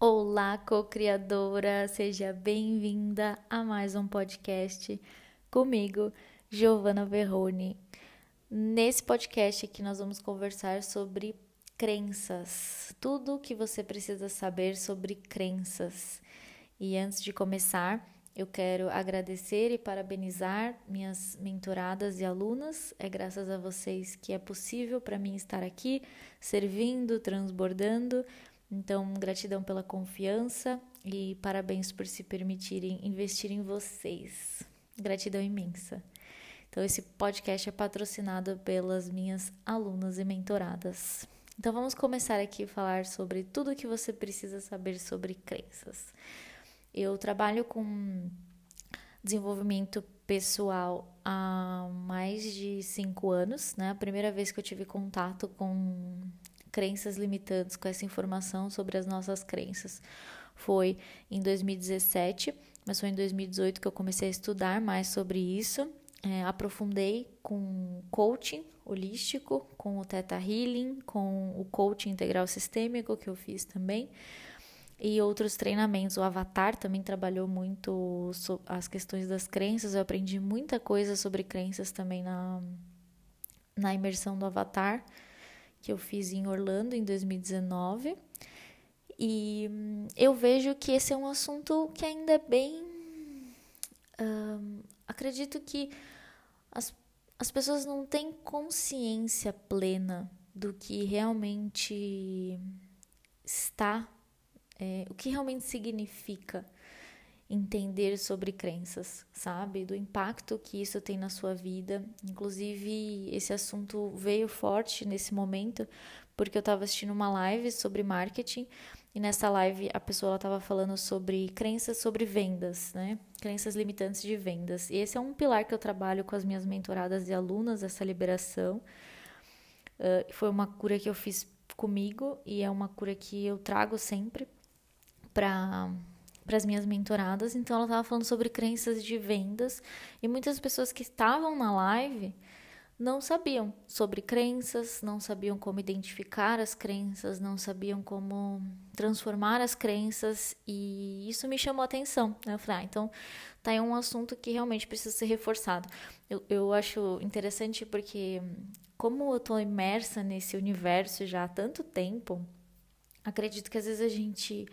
Olá, co-criadora, seja bem-vinda a mais um podcast comigo, Giovana Verrone. Nesse podcast aqui nós vamos conversar sobre crenças, tudo o que você precisa saber sobre crenças. E antes de começar, eu quero agradecer e parabenizar minhas mentoradas e alunas. É graças a vocês que é possível para mim estar aqui, servindo, transbordando então, gratidão pela confiança e parabéns por se permitirem investir em vocês. Gratidão imensa. Então, esse podcast é patrocinado pelas minhas alunas e mentoradas. Então, vamos começar aqui a falar sobre tudo o que você precisa saber sobre crenças. Eu trabalho com desenvolvimento pessoal há mais de cinco anos, né? A primeira vez que eu tive contato com crenças limitantes, com essa informação sobre as nossas crenças. Foi em 2017, mas foi em 2018 que eu comecei a estudar mais sobre isso. É, aprofundei com coaching holístico, com o Theta Healing, com o coaching integral sistêmico que eu fiz também e outros treinamentos. O Avatar também trabalhou muito as questões das crenças. Eu aprendi muita coisa sobre crenças também na, na imersão do Avatar que eu fiz em Orlando em 2019. E hum, eu vejo que esse é um assunto que ainda é bem. acredito que as, as pessoas não têm consciência plena do que realmente está, é, o que realmente significa entender sobre crenças, sabe? Do impacto que isso tem na sua vida. Inclusive, esse assunto veio forte nesse momento, porque eu estava assistindo uma live sobre marketing e nessa live a pessoa estava falando sobre crenças sobre vendas, né? Crenças limitantes de vendas. E esse é um pilar que eu trabalho com as minhas mentoradas e alunas, essa liberação. Uh, foi uma cura que eu fiz comigo e é uma cura que eu trago sempre para para as minhas mentoradas, então ela estava falando sobre crenças de vendas e muitas pessoas que estavam na live não sabiam sobre crenças, não sabiam como identificar as crenças, não sabiam como transformar as crenças e isso me chamou a atenção. Né? Eu falei, ah, então tá aí um assunto que realmente precisa ser reforçado. Eu, eu acho interessante porque, como eu estou imersa nesse universo já há tanto tempo, acredito que às vezes a gente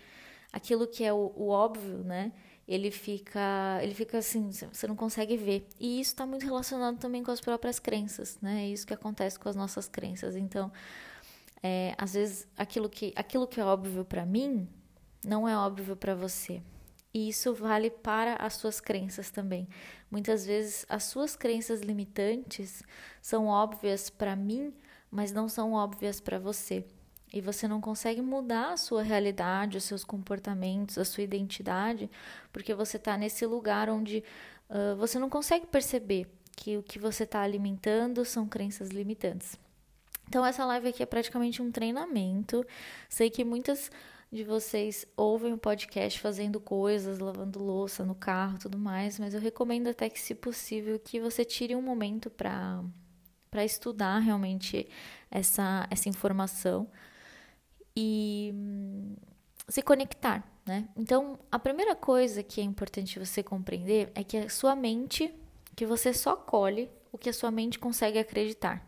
aquilo que é o, o óbvio, né? Ele fica, ele fica assim, você não consegue ver. E isso está muito relacionado também com as próprias crenças, né? É isso que acontece com as nossas crenças. Então, é, às vezes, aquilo que, aquilo que é óbvio para mim não é óbvio para você. E isso vale para as suas crenças também. Muitas vezes as suas crenças limitantes são óbvias para mim, mas não são óbvias para você e você não consegue mudar a sua realidade, os seus comportamentos, a sua identidade, porque você está nesse lugar onde uh, você não consegue perceber que o que você está alimentando são crenças limitantes. Então, essa live aqui é praticamente um treinamento. Sei que muitas de vocês ouvem o podcast fazendo coisas, lavando louça no carro, tudo mais, mas eu recomendo até que, se possível, que você tire um momento para para estudar realmente essa essa informação e hum, se conectar, né? Então, a primeira coisa que é importante você compreender é que a sua mente, que você só colhe o que a sua mente consegue acreditar.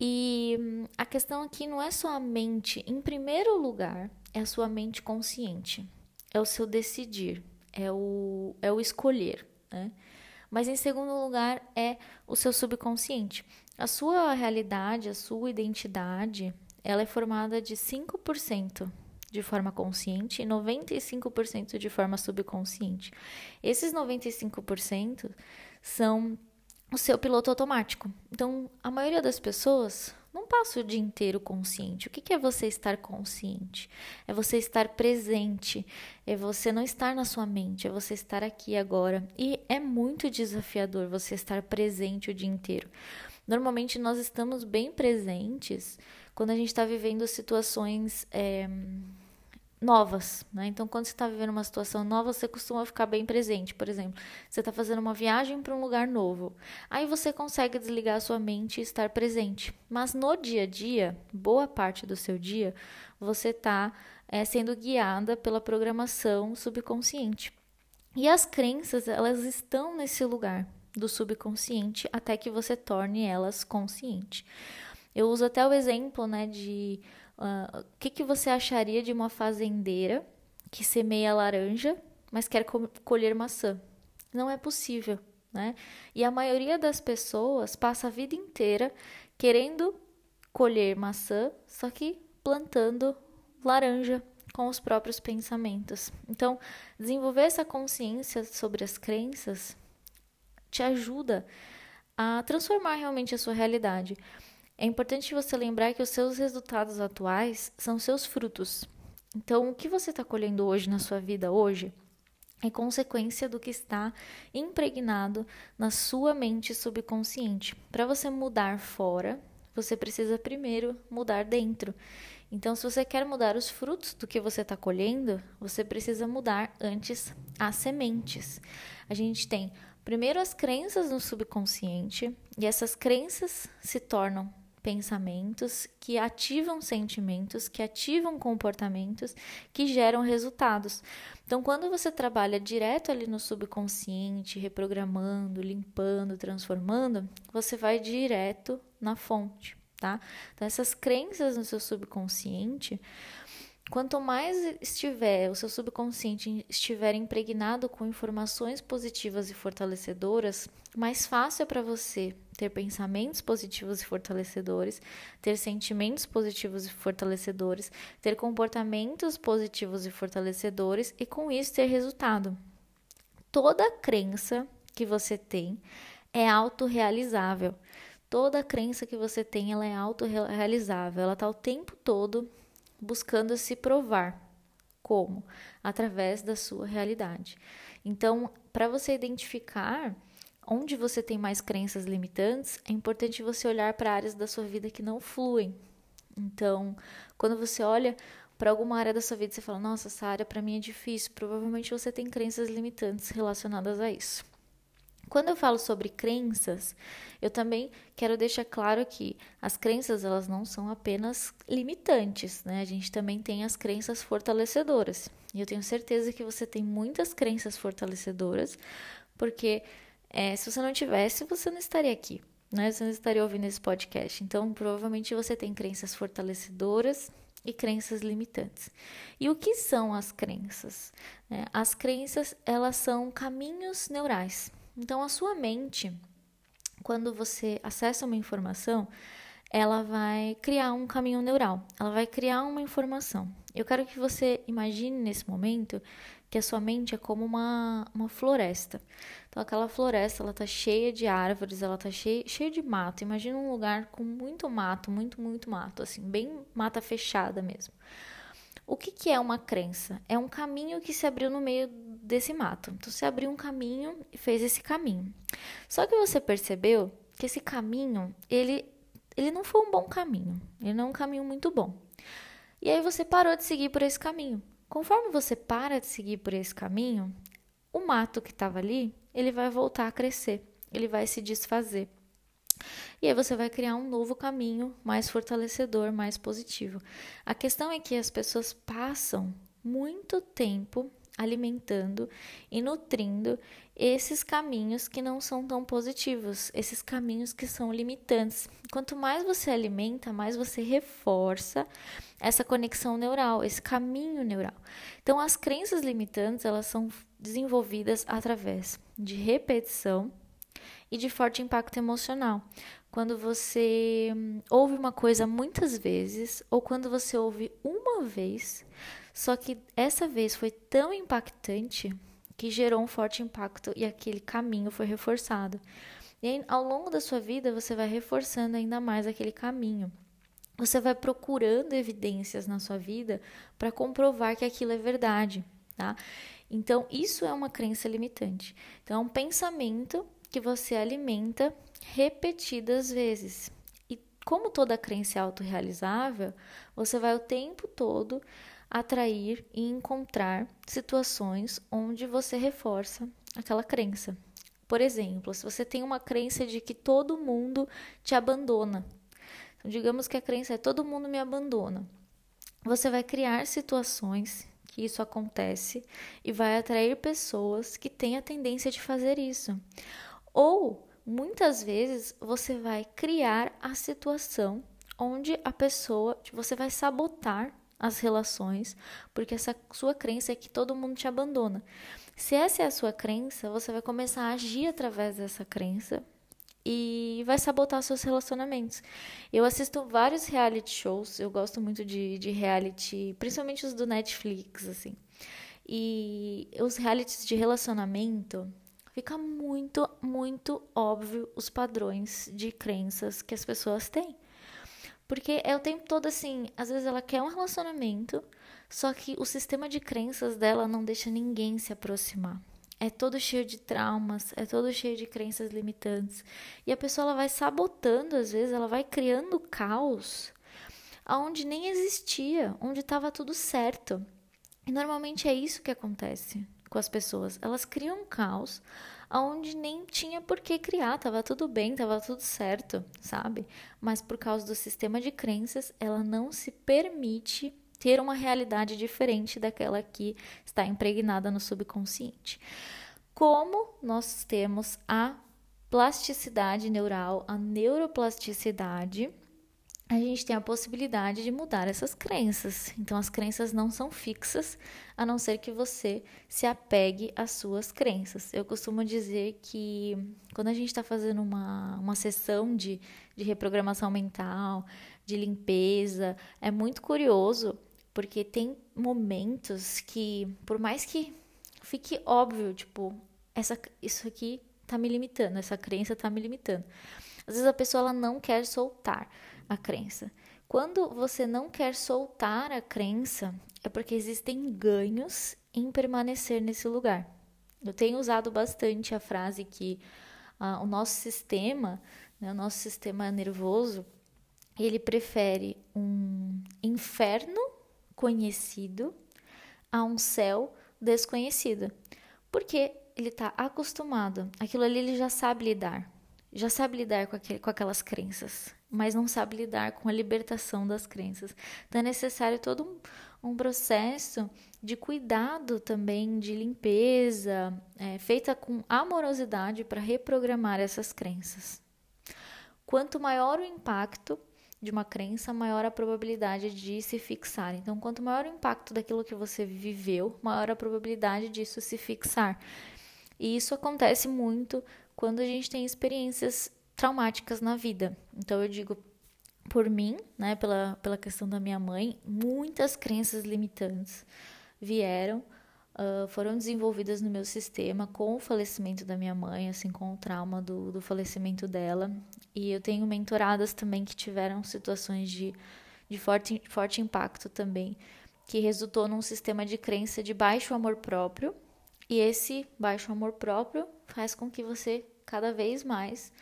E hum, a questão aqui não é só a mente, em primeiro lugar, é a sua mente consciente, é o seu decidir, é o, é o escolher, né? Mas em segundo lugar é o seu subconsciente. A sua realidade, a sua identidade, ela é formada de 5% de forma consciente e 95% de forma subconsciente. Esses 95% são o seu piloto automático. Então, a maioria das pessoas não passa o dia inteiro consciente. O que é você estar consciente? É você estar presente, é você não estar na sua mente, é você estar aqui agora. E é muito desafiador você estar presente o dia inteiro. Normalmente nós estamos bem presentes quando a gente está vivendo situações. É, novas, né? Então, quando você está vivendo uma situação nova, você costuma ficar bem presente. Por exemplo, você está fazendo uma viagem para um lugar novo, aí você consegue desligar a sua mente e estar presente. Mas no dia a dia, boa parte do seu dia, você está é, sendo guiada pela programação subconsciente. E as crenças, elas estão nesse lugar do subconsciente até que você torne elas consciente. Eu uso até o exemplo, né, de uh, o que, que você acharia de uma fazendeira que semeia laranja, mas quer co colher maçã? Não é possível, né? E a maioria das pessoas passa a vida inteira querendo colher maçã, só que plantando laranja com os próprios pensamentos. Então, desenvolver essa consciência sobre as crenças te ajuda a transformar realmente a sua realidade. É importante você lembrar que os seus resultados atuais são seus frutos. Então, o que você está colhendo hoje na sua vida hoje é consequência do que está impregnado na sua mente subconsciente. Para você mudar fora, você precisa primeiro mudar dentro. Então, se você quer mudar os frutos do que você está colhendo, você precisa mudar antes as sementes. A gente tem primeiro as crenças no subconsciente, e essas crenças se tornam pensamentos que ativam sentimentos, que ativam comportamentos, que geram resultados. Então, quando você trabalha direto ali no subconsciente, reprogramando, limpando, transformando, você vai direto na fonte, tá? Então, essas crenças no seu subconsciente Quanto mais estiver o seu subconsciente estiver impregnado com informações positivas e fortalecedoras, mais fácil é para você ter pensamentos positivos e fortalecedores, ter sentimentos positivos e fortalecedores, ter comportamentos positivos e fortalecedores e com isso ter resultado. Toda crença que você tem é autorrealizável. Toda crença que você tem ela é autorrealizável. Ela está o tempo todo buscando se provar. Como? Através da sua realidade. Então, para você identificar onde você tem mais crenças limitantes, é importante você olhar para áreas da sua vida que não fluem. Então, quando você olha para alguma área da sua vida você fala: "Nossa, essa área para mim é difícil", provavelmente você tem crenças limitantes relacionadas a isso. Quando eu falo sobre crenças, eu também quero deixar claro que as crenças elas não são apenas limitantes, né? A gente também tem as crenças fortalecedoras. E eu tenho certeza que você tem muitas crenças fortalecedoras, porque é, se você não tivesse, você não estaria aqui, né? Você não estaria ouvindo esse podcast. Então, provavelmente você tem crenças fortalecedoras e crenças limitantes. E o que são as crenças? É, as crenças elas são caminhos neurais. Então, a sua mente, quando você acessa uma informação, ela vai criar um caminho neural, ela vai criar uma informação. Eu quero que você imagine nesse momento que a sua mente é como uma, uma floresta. Então, aquela floresta, ela tá cheia de árvores, ela tá cheia, cheia de mato. Imagina um lugar com muito mato, muito, muito mato, assim, bem mata fechada mesmo. O que, que é uma crença? É um caminho que se abriu no meio desse mato. Então, você abriu um caminho e fez esse caminho. Só que você percebeu que esse caminho, ele, ele não foi um bom caminho. Ele não é um caminho muito bom. E aí você parou de seguir por esse caminho. Conforme você para de seguir por esse caminho, o mato que estava ali, ele vai voltar a crescer. Ele vai se desfazer. E aí você vai criar um novo caminho mais fortalecedor, mais positivo. A questão é que as pessoas passam muito tempo alimentando e nutrindo esses caminhos que não são tão positivos, esses caminhos que são limitantes. Quanto mais você alimenta, mais você reforça essa conexão neural, esse caminho neural. Então, as crenças limitantes, elas são desenvolvidas através de repetição e de forte impacto emocional. Quando você hum, ouve uma coisa muitas vezes ou quando você ouve uma vez, só que essa vez foi tão impactante que gerou um forte impacto e aquele caminho foi reforçado. E aí, ao longo da sua vida, você vai reforçando ainda mais aquele caminho. Você vai procurando evidências na sua vida para comprovar que aquilo é verdade, tá? Então, isso é uma crença limitante. Então, é um pensamento que você alimenta repetidas vezes. E como toda crença é autorrealizável, você vai o tempo todo atrair e encontrar situações onde você reforça aquela crença. Por exemplo, se você tem uma crença de que todo mundo te abandona, então, digamos que a crença é todo mundo me abandona, você vai criar situações que isso acontece e vai atrair pessoas que têm a tendência de fazer isso. Ou muitas vezes você vai criar a situação onde a pessoa, você vai sabotar as relações, porque essa sua crença é que todo mundo te abandona. Se essa é a sua crença, você vai começar a agir através dessa crença e vai sabotar seus relacionamentos. Eu assisto vários reality shows, eu gosto muito de, de reality, principalmente os do Netflix, assim. E os realities de relacionamento, fica muito, muito óbvio os padrões de crenças que as pessoas têm. Porque é o tempo todo assim, às vezes ela quer um relacionamento, só que o sistema de crenças dela não deixa ninguém se aproximar é todo cheio de traumas, é todo cheio de crenças limitantes. E a pessoa ela vai sabotando, às vezes, ela vai criando caos aonde nem existia, onde estava tudo certo. E normalmente é isso que acontece com as pessoas. Elas criam um caos aonde nem tinha por que criar, tava tudo bem, tava tudo certo, sabe? Mas por causa do sistema de crenças, ela não se permite ter uma realidade diferente daquela que está impregnada no subconsciente. Como nós temos a plasticidade neural, a neuroplasticidade, a gente tem a possibilidade de mudar essas crenças. Então, as crenças não são fixas, a não ser que você se apegue às suas crenças. Eu costumo dizer que quando a gente está fazendo uma, uma sessão de, de reprogramação mental, de limpeza, é muito curioso porque tem momentos que, por mais que fique óbvio, tipo, essa, isso aqui tá me limitando, essa crença tá me limitando. Às vezes a pessoa ela não quer soltar a crença. Quando você não quer soltar a crença, é porque existem ganhos em permanecer nesse lugar. Eu tenho usado bastante a frase que ah, o nosso sistema, né, o nosso sistema nervoso, ele prefere um inferno conhecido a um céu desconhecido. Porque ele está acostumado, aquilo ali ele já sabe lidar, já sabe lidar com, aquele, com aquelas crenças, mas não sabe lidar com a libertação das crenças. Então é necessário todo um, um processo de cuidado também, de limpeza, é, feita com amorosidade para reprogramar essas crenças. Quanto maior o impacto, de uma crença, maior a probabilidade de se fixar. Então, quanto maior o impacto daquilo que você viveu, maior a probabilidade disso se fixar. E isso acontece muito quando a gente tem experiências traumáticas na vida. Então, eu digo por mim, né, pela, pela questão da minha mãe, muitas crenças limitantes vieram uh, foram desenvolvidas no meu sistema com o falecimento da minha mãe, assim, com o trauma do, do falecimento dela. E eu tenho mentoradas também que tiveram situações de, de forte, forte impacto também, que resultou num sistema de crença de baixo amor próprio. E esse baixo amor próprio faz com que você cada vez mais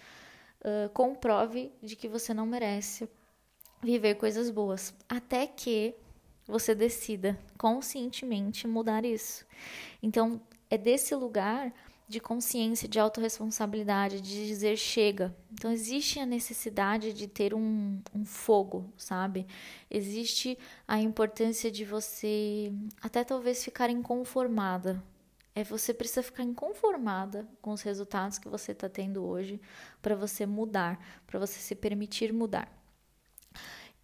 uh, comprove de que você não merece viver coisas boas. Até que você decida conscientemente mudar isso. Então, é desse lugar de consciência, de autorresponsabilidade, de dizer chega. Então, existe a necessidade de ter um, um fogo, sabe? Existe a importância de você até talvez ficar inconformada. É você precisa ficar inconformada com os resultados que você está tendo hoje para você mudar, para você se permitir mudar.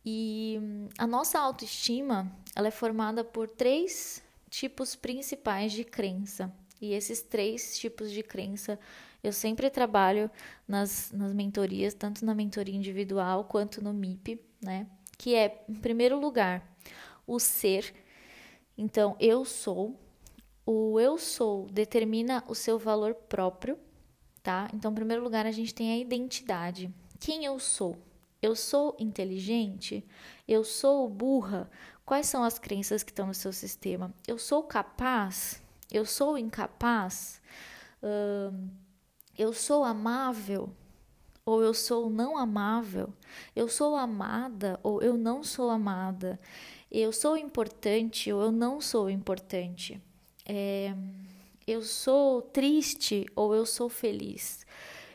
E a nossa autoestima, ela é formada por três tipos principais de crença. E esses três tipos de crença eu sempre trabalho nas, nas mentorias, tanto na mentoria individual quanto no MIP, né? Que é, em primeiro lugar, o ser. Então, eu sou. O eu sou determina o seu valor próprio. tá? Então, em primeiro lugar, a gente tem a identidade. Quem eu sou? Eu sou inteligente? Eu sou burra? Quais são as crenças que estão no seu sistema? Eu sou capaz? Eu sou incapaz? Uh, eu sou amável? Ou eu sou não amável? Eu sou amada ou eu não sou amada? Eu sou importante ou eu não sou importante? É, eu sou triste ou eu sou feliz?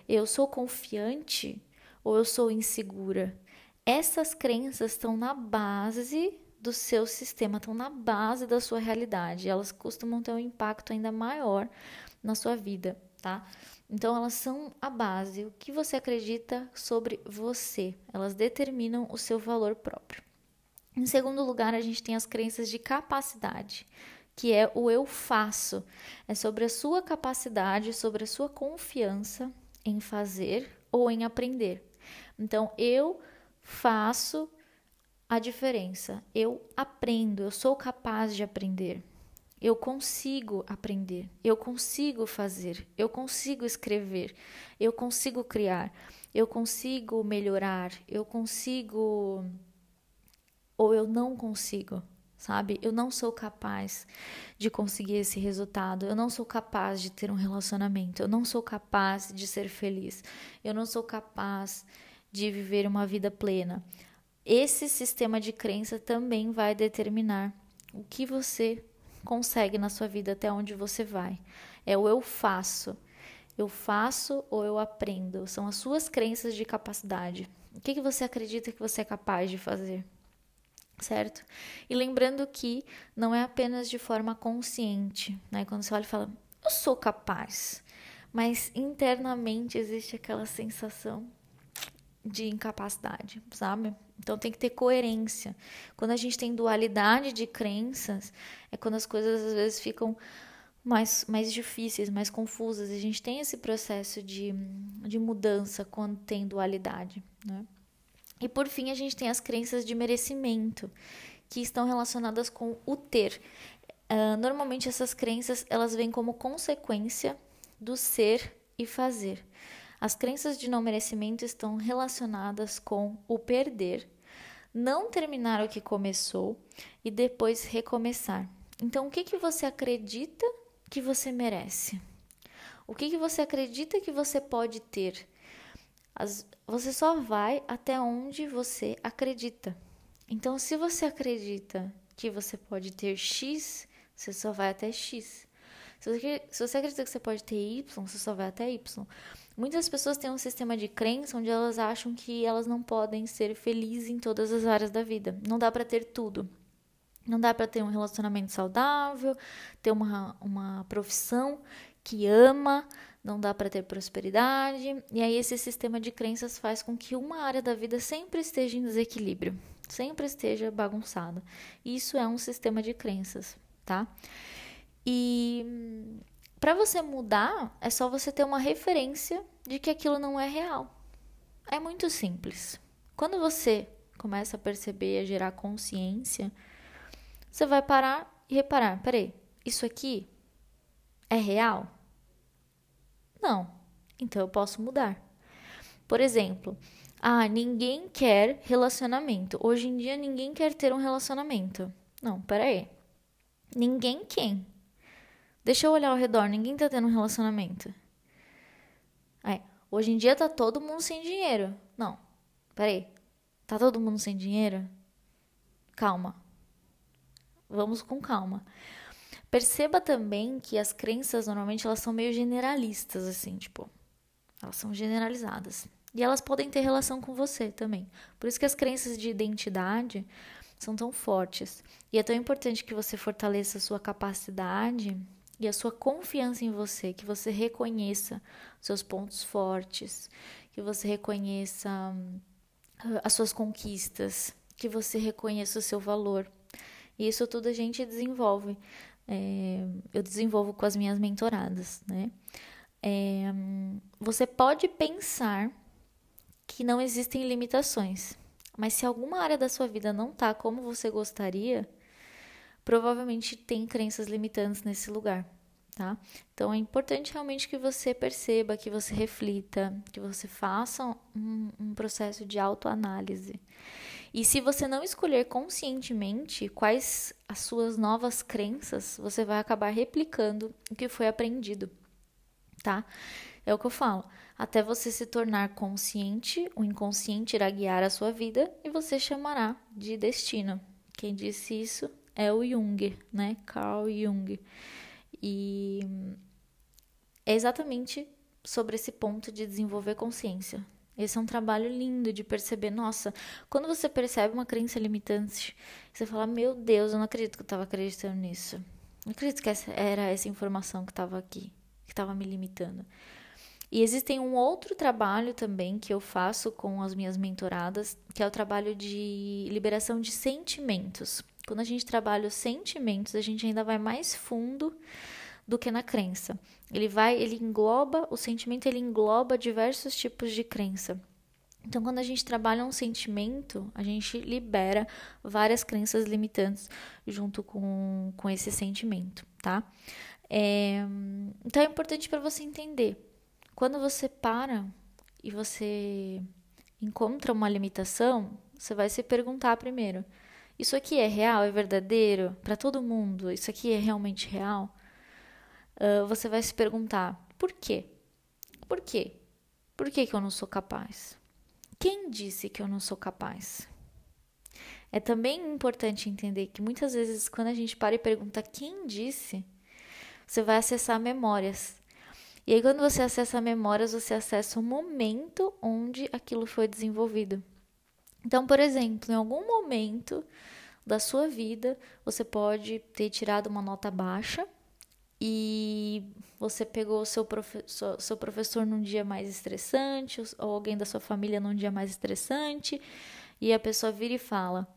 Eu sou confiante ou eu sou insegura? Essas crenças estão na base do seu sistema, estão na base da sua realidade. Elas costumam ter um impacto ainda maior na sua vida, tá? Então elas são a base, o que você acredita sobre você. Elas determinam o seu valor próprio. Em segundo lugar, a gente tem as crenças de capacidade que é o eu faço. É sobre a sua capacidade, sobre a sua confiança em fazer ou em aprender. Então, eu faço a diferença. Eu aprendo, eu sou capaz de aprender. Eu consigo aprender, eu consigo fazer, eu consigo escrever, eu consigo criar, eu consigo melhorar, eu consigo ou eu não consigo sabe? Eu não sou capaz de conseguir esse resultado, eu não sou capaz de ter um relacionamento, eu não sou capaz de ser feliz, eu não sou capaz de viver uma vida plena. Esse sistema de crença também vai determinar o que você consegue na sua vida, até onde você vai. É o eu faço. Eu faço ou eu aprendo. São as suas crenças de capacidade. O que, que você acredita que você é capaz de fazer? Certo? E lembrando que não é apenas de forma consciente, né? Quando você olha e fala, eu sou capaz, mas internamente existe aquela sensação de incapacidade, sabe? Então tem que ter coerência. Quando a gente tem dualidade de crenças, é quando as coisas às vezes ficam mais, mais difíceis, mais confusas. A gente tem esse processo de, de mudança quando tem dualidade, né? E por fim, a gente tem as crenças de merecimento, que estão relacionadas com o ter. Uh, normalmente essas crenças elas vêm como consequência do ser e fazer. As crenças de não merecimento estão relacionadas com o perder, não terminar o que começou e depois recomeçar. Então, o que, que você acredita que você merece? O que, que você acredita que você pode ter? As, você só vai até onde você acredita. Então, se você acredita que você pode ter X, você só vai até X. Se você, se você acredita que você pode ter Y, você só vai até Y. Muitas pessoas têm um sistema de crença onde elas acham que elas não podem ser felizes em todas as áreas da vida. Não dá para ter tudo. Não dá para ter um relacionamento saudável, ter uma, uma profissão que ama, não dá para ter prosperidade, e aí esse sistema de crenças faz com que uma área da vida sempre esteja em desequilíbrio, sempre esteja bagunçada. Isso é um sistema de crenças, tá? E para você mudar, é só você ter uma referência de que aquilo não é real. É muito simples. Quando você começa a perceber, a gerar consciência, você vai parar e reparar: peraí, isso aqui é real? Não. Então eu posso mudar. Por exemplo, ah, ninguém quer relacionamento. Hoje em dia ninguém quer ter um relacionamento. Não, peraí. Ninguém quem? Deixa eu olhar ao redor, ninguém tá tendo um relacionamento. É, hoje em dia tá todo mundo sem dinheiro. Não, peraí. Tá todo mundo sem dinheiro? Calma. Vamos com calma. Perceba também que as crenças normalmente elas são meio generalistas assim, tipo, elas são generalizadas. E elas podem ter relação com você também. Por isso que as crenças de identidade são tão fortes. E é tão importante que você fortaleça a sua capacidade e a sua confiança em você, que você reconheça seus pontos fortes, que você reconheça uh, as suas conquistas, que você reconheça o seu valor. E isso tudo a gente desenvolve é, eu desenvolvo com as minhas mentoradas, né? É, você pode pensar que não existem limitações, mas se alguma área da sua vida não tá como você gostaria, provavelmente tem crenças limitantes nesse lugar, tá? Então é importante realmente que você perceba, que você reflita, que você faça um, um processo de autoanálise. E se você não escolher conscientemente quais as suas novas crenças, você vai acabar replicando o que foi aprendido, tá? É o que eu falo. Até você se tornar consciente, o inconsciente irá guiar a sua vida e você chamará de destino. Quem disse isso é o Jung, né? Carl Jung. E é exatamente sobre esse ponto de desenvolver consciência. Esse é um trabalho lindo de perceber. Nossa, quando você percebe uma crença limitante, você fala: Meu Deus, eu não acredito que eu estava acreditando nisso. Não acredito que essa era essa informação que estava aqui, que estava me limitando. E existe um outro trabalho também que eu faço com as minhas mentoradas, que é o trabalho de liberação de sentimentos. Quando a gente trabalha os sentimentos, a gente ainda vai mais fundo do que na crença. Ele vai, ele engloba, o sentimento ele engloba diversos tipos de crença. Então, quando a gente trabalha um sentimento, a gente libera várias crenças limitantes junto com, com esse sentimento, tá? É, então, é importante para você entender quando você para e você encontra uma limitação, você vai se perguntar primeiro: isso aqui é real, é verdadeiro para todo mundo? Isso aqui é realmente real? Uh, você vai se perguntar: por quê? Por quê? Por que, que eu não sou capaz? Quem disse que eu não sou capaz? É também importante entender que muitas vezes, quando a gente para e pergunta quem disse, você vai acessar memórias e aí, quando você acessa memórias, você acessa o momento onde aquilo foi desenvolvido. Então, por exemplo, em algum momento da sua vida, você pode ter tirado uma nota baixa e você pegou o seu, professor, seu professor num dia mais estressante, ou alguém da sua família num dia mais estressante, e a pessoa vira e fala: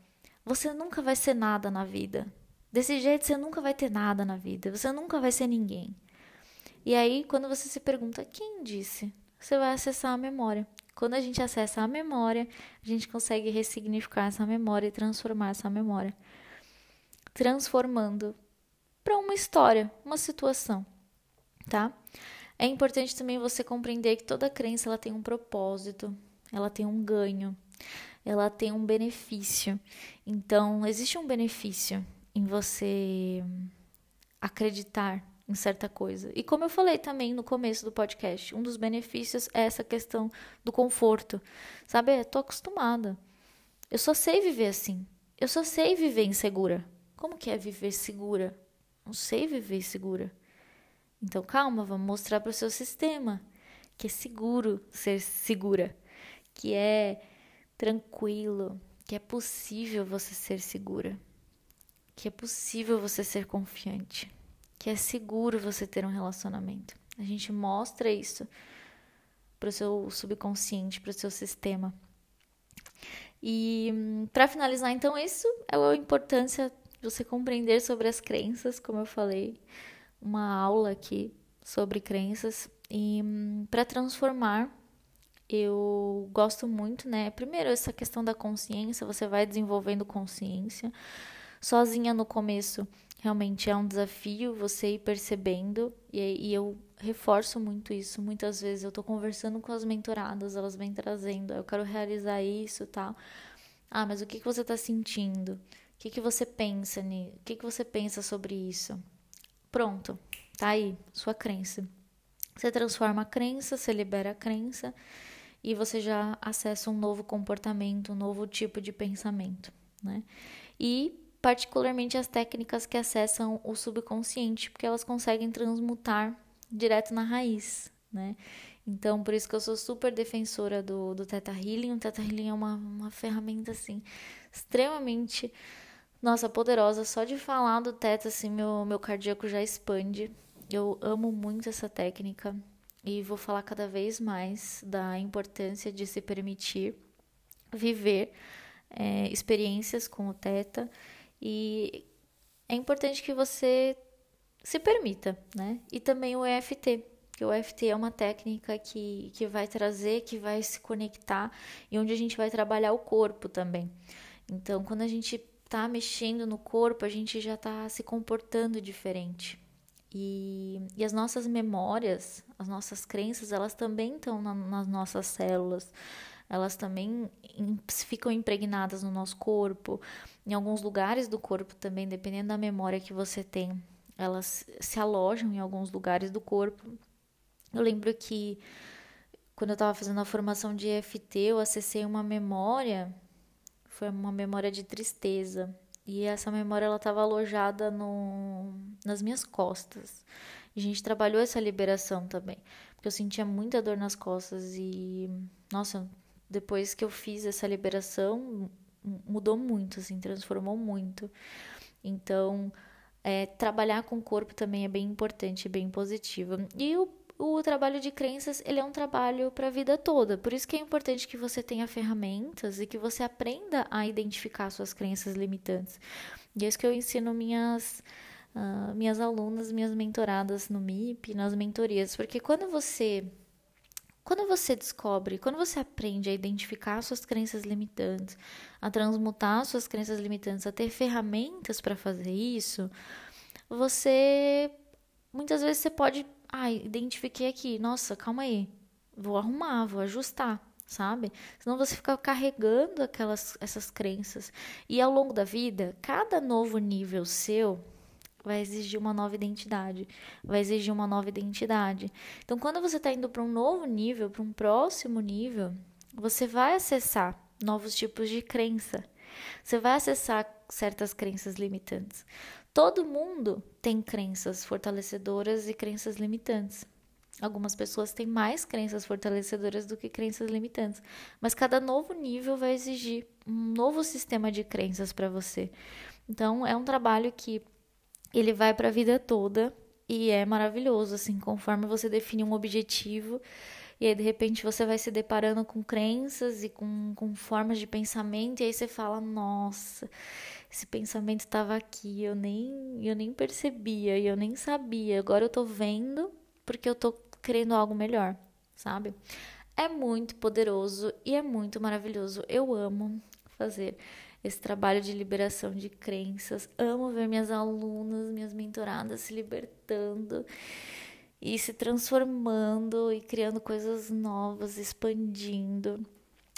Você nunca vai ser nada na vida. Desse jeito você nunca vai ter nada na vida, você nunca vai ser ninguém. E aí, quando você se pergunta quem disse, você vai acessar a memória. Quando a gente acessa a memória, a gente consegue ressignificar essa memória e transformar essa memória, transformando para uma história, uma situação, tá? É importante também você compreender que toda crença ela tem um propósito, ela tem um ganho, ela tem um benefício. Então, existe um benefício em você acreditar em certa coisa. E como eu falei também no começo do podcast, um dos benefícios é essa questão do conforto. Sabe, eu tô acostumada. Eu só sei viver assim. Eu só sei viver insegura. Como que é viver segura? Não sei viver segura. Então calma, vamos mostrar para o seu sistema que é seguro ser segura, que é tranquilo, que é possível você ser segura, que é possível você ser confiante que é seguro você ter um relacionamento. A gente mostra isso para o seu subconsciente, para o seu sistema. E para finalizar, então, isso é a importância você compreender sobre as crenças, como eu falei, uma aula aqui sobre crenças. E para transformar, eu gosto muito, né? Primeiro, essa questão da consciência, você vai desenvolvendo consciência. Sozinha no começo, realmente é um desafio você ir percebendo, e, e eu reforço muito isso. Muitas vezes eu estou conversando com as mentoradas, elas vêm trazendo, eu quero realizar isso tal. Ah, mas o que, que você está sentindo? Que, que você pensa nisso? O que, que você pensa sobre isso? Pronto, tá aí, sua crença. Você transforma a crença, você libera a crença e você já acessa um novo comportamento, um novo tipo de pensamento, né? E particularmente as técnicas que acessam o subconsciente, porque elas conseguem transmutar direto na raiz, né? Então, por isso que eu sou super defensora do, do Theta Healing. O Theta Healing é uma, uma ferramenta, assim, extremamente, nossa, poderosa. Só de falar do Theta, assim, meu, meu cardíaco já expande. Eu amo muito essa técnica e vou falar cada vez mais da importância de se permitir viver é, experiências com o Theta e é importante que você se permita, né? E também o EFT, que o EFT é uma técnica que, que vai trazer, que vai se conectar e onde a gente vai trabalhar o corpo também. Então, quando a gente tá mexendo no corpo, a gente já tá se comportando diferente. E, e as nossas memórias, as nossas crenças, elas também estão na, nas nossas células, elas também ficam impregnadas no nosso corpo, em alguns lugares do corpo também, dependendo da memória que você tem, elas se alojam em alguns lugares do corpo. Eu lembro que quando eu estava fazendo a formação de EFT, eu acessei uma memória, foi uma memória de tristeza. E essa memória ela estava alojada no, nas minhas costas. A gente trabalhou essa liberação também, porque eu sentia muita dor nas costas e nossa, depois que eu fiz essa liberação, mudou muito, assim, transformou muito. Então, é, trabalhar com o corpo também é bem importante, bem positivo. E o o trabalho de crenças ele é um trabalho para a vida toda. Por isso que é importante que você tenha ferramentas e que você aprenda a identificar suas crenças limitantes. E é isso que eu ensino minhas uh, minhas alunas, minhas mentoradas no MIP, nas mentorias, porque quando você quando você descobre, quando você aprende a identificar suas crenças limitantes, a transmutar suas crenças limitantes, a ter ferramentas para fazer isso, você muitas vezes você pode ah, identifiquei aqui, nossa, calma aí, vou arrumar, vou ajustar, sabe? Senão você fica carregando aquelas essas crenças. E ao longo da vida, cada novo nível seu vai exigir uma nova identidade, vai exigir uma nova identidade. Então, quando você está indo para um novo nível, para um próximo nível, você vai acessar novos tipos de crença. Você vai acessar certas crenças limitantes. Todo mundo tem crenças fortalecedoras e crenças limitantes. Algumas pessoas têm mais crenças fortalecedoras do que crenças limitantes, mas cada novo nível vai exigir um novo sistema de crenças para você. Então, é um trabalho que ele vai para a vida toda e é maravilhoso, assim, conforme você define um objetivo e aí de repente você vai se deparando com crenças e com, com formas de pensamento e aí você fala, nossa, esse pensamento estava aqui, eu nem, eu nem percebia eu nem sabia. Agora eu tô vendo porque eu tô querendo algo melhor, sabe? É muito poderoso e é muito maravilhoso. Eu amo fazer esse trabalho de liberação de crenças. Amo ver minhas alunas, minhas mentoradas se libertando e se transformando e criando coisas novas, expandindo.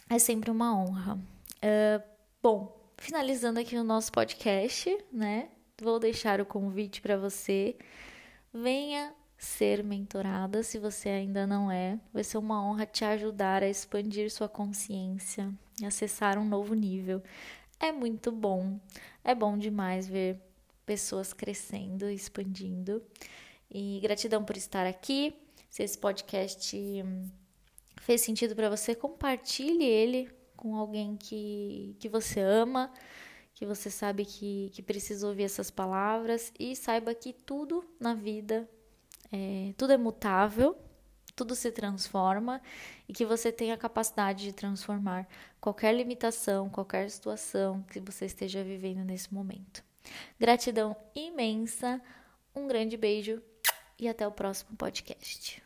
É sempre uma honra. Uh, bom, finalizando aqui o nosso podcast, né? Vou deixar o convite para você. Venha ser mentorada se você ainda não é. Vai ser uma honra te ajudar a expandir sua consciência e acessar um novo nível. É muito bom. É bom demais ver pessoas crescendo, expandindo. E gratidão por estar aqui. Se esse podcast fez sentido para você, compartilhe ele com alguém que, que você ama, que você sabe que, que precisa ouvir essas palavras e saiba que tudo na vida, é, tudo é mutável, tudo se transforma e que você tem a capacidade de transformar qualquer limitação, qualquer situação que você esteja vivendo nesse momento. Gratidão imensa, um grande beijo e até o próximo podcast.